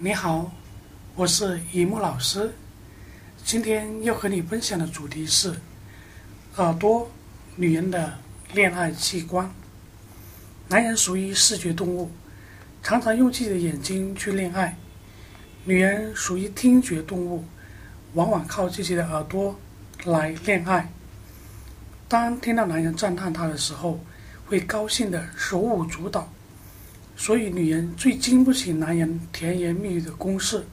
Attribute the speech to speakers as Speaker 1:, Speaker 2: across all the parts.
Speaker 1: 你好，我是一木老师。今天要和你分享的主题是耳朵，女人的恋爱器官。男人属于视觉动物，常常用自己的眼睛去恋爱；女人属于听觉动物，往往靠自己的耳朵来恋爱。当听到男人赞叹她的时候，会高兴的手舞足蹈。所以，女人最经不起男人甜言蜜语的攻势，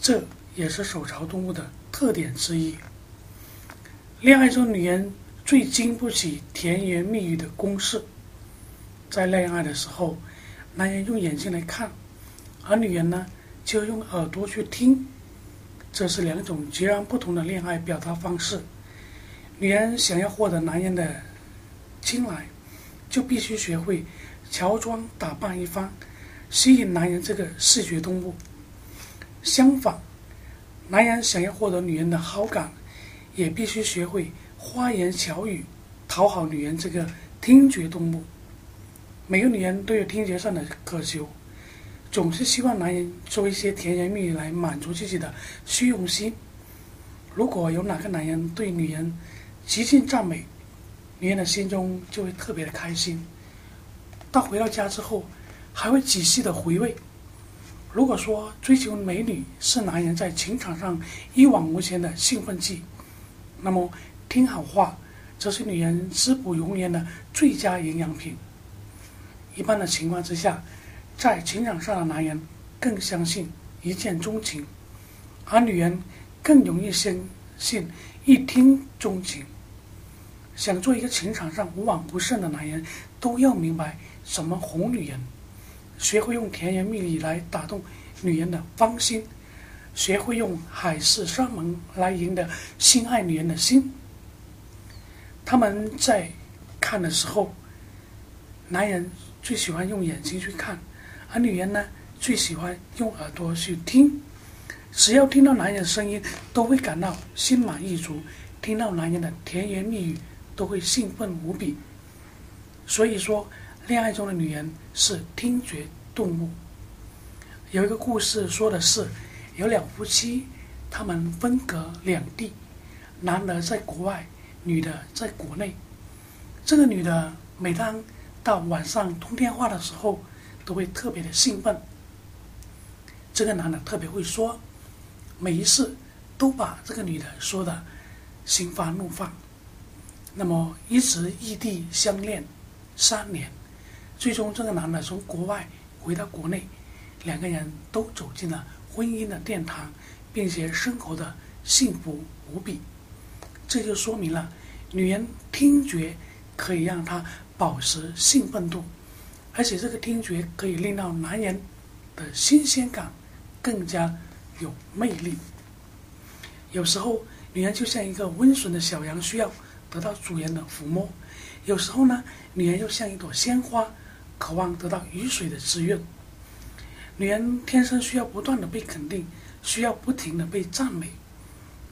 Speaker 1: 这也是手朝动物的特点之一。恋爱中，女人最经不起甜言蜜语的攻势。在恋爱的时候，男人用眼睛来看，而女人呢，就用耳朵去听。这是两种截然不同的恋爱表达方式。女人想要获得男人的青睐，就必须学会。乔装打扮一番，吸引男人这个视觉动物。相反，男人想要获得女人的好感，也必须学会花言巧语，讨好女人这个听觉动物。每个女人都有听觉上的渴求，总是希望男人说一些甜言蜜语来满足自己的虚荣心。如果有哪个男人对女人极尽赞美，女人的心中就会特别的开心。到回到家之后，还会仔细的回味。如果说追求美女是男人在情场上一往无前的兴奋剂，那么听好话则是女人滋补容颜的最佳营养品。一般的情况之下，在情场上的男人更相信一见钟情，而女人更容易相信一听钟情。想做一个情场上无往不胜的男人，都要明白。怎么哄女人？学会用甜言蜜语来打动女人的芳心，学会用海誓山盟来赢得心爱女人的心。他们在看的时候，男人最喜欢用眼睛去看，而女人呢，最喜欢用耳朵去听。只要听到男人的声音，都会感到心满意足；听到男人的甜言蜜语，都会兴奋无比。所以说。恋爱中的女人是听觉动物。有一个故事说的是，有两夫妻，他们分隔两地，男的在国外，女的在国内。这个女的每当到晚上通电话的时候，都会特别的兴奋。这个男的特别会说，每一次都把这个女的说的心花怒放。那么一直异地相恋三年。最终，这个男的从国外回到国内，两个人都走进了婚姻的殿堂，并且生活的幸福无比。这就说明了，女人听觉可以让她保持兴奋度，而且这个听觉可以令到男人的新鲜感更加有魅力。有时候，女人就像一个温顺的小羊，需要得到主人的抚摸；有时候呢，女人又像一朵鲜花。渴望得到雨水的滋润，女人天生需要不断的被肯定，需要不停的被赞美。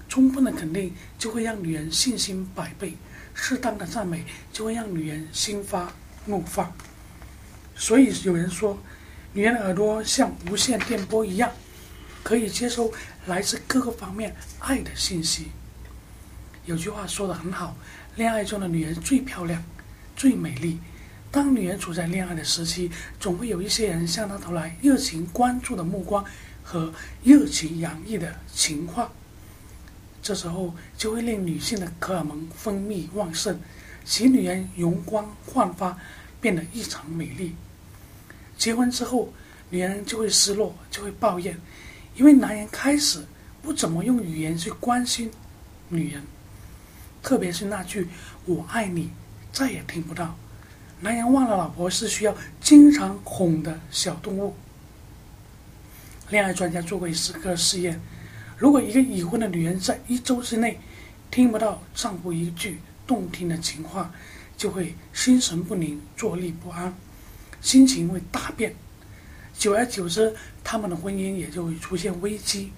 Speaker 1: 充分的肯定就会让女人信心百倍，适当的赞美就会让女人心花怒放。所以有人说，女人的耳朵像无线电波一样，可以接收来自各个方面爱的信息。有句话说的很好，恋爱中的女人最漂亮，最美丽。当女人处在恋爱的时期，总会有一些人向她投来热情关注的目光和热情洋溢的情话，这时候就会令女性的荷尔蒙分泌旺盛，使女人容光焕发，变得异常美丽。结婚之后，女人就会失落，就会抱怨，因为男人开始不怎么用语言去关心女人，特别是那句“我爱你”，再也听不到。男人忘了，老婆是需要经常哄的小动物。恋爱专家做过一个试验：如果一个已婚的女人在一周之内听不到丈夫一句动听的情话，就会心神不宁、坐立不安，心情会大变。久而久之，他们的婚姻也就会出现危机。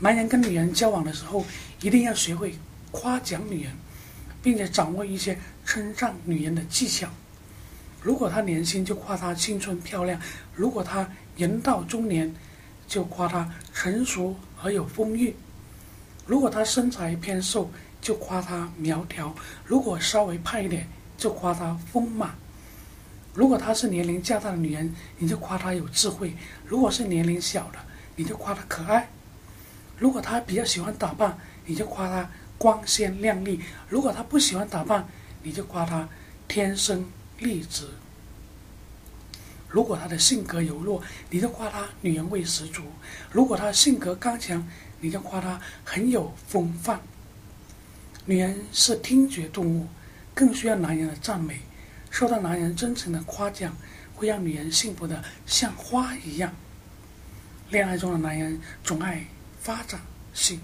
Speaker 1: 男人跟女人交往的时候，一定要学会夸奖女人。并且掌握一些称赞女人的技巧。如果她年轻，就夸她青春漂亮；如果她人到中年，就夸她成熟而有风韵；如果她身材偏瘦，就夸她苗条；如果稍微胖一点，就夸她丰满。如果她是年龄较大的女人，你就夸她有智慧；如果是年龄小的，你就夸她可爱；如果她比较喜欢打扮，你就夸她光鲜亮丽；如果她不喜欢打扮，你就夸她天生丽质。如果她的性格柔弱，你就夸她女人味十足；如果她性格刚强，你就夸她很有风范。女人是听觉动物，更需要男人的赞美。受到男人真诚的夸奖，会让女人幸福的像花一样。恋爱中的男人总爱发展性，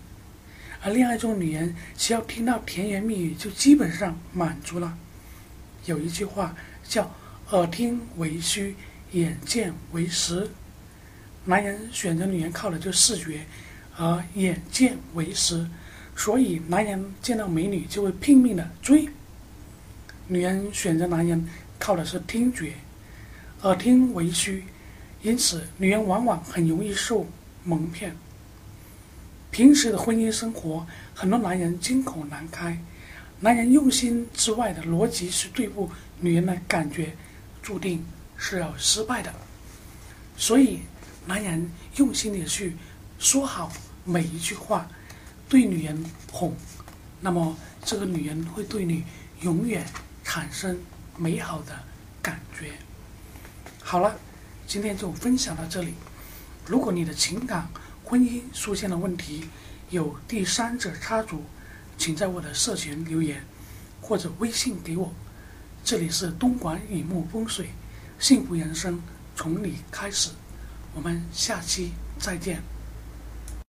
Speaker 1: 而恋爱中女人只要听到甜言蜜语，就基本上满足了。有一句话叫“耳听为虚，眼见为实”。男人选择女人靠的就是视觉，而眼见为实，所以男人见到美女就会拼命的追。女人选择男人靠的是听觉，耳听为虚，因此女人往往很容易受蒙骗。平时的婚姻生活，很多男人金口难开，男人用心之外的逻辑是对付女人的感觉，注定是要失败的。所以，男人用心的去说好每一句话，对女人哄，那么这个女人会对你永远。产生美好的感觉。好了，今天就分享到这里。如果你的情感、婚姻出现了问题，有第三者插足，请在我的社群留言或者微信给我。这里是东莞雨木风水，幸福人生从你开始。我们下期再见。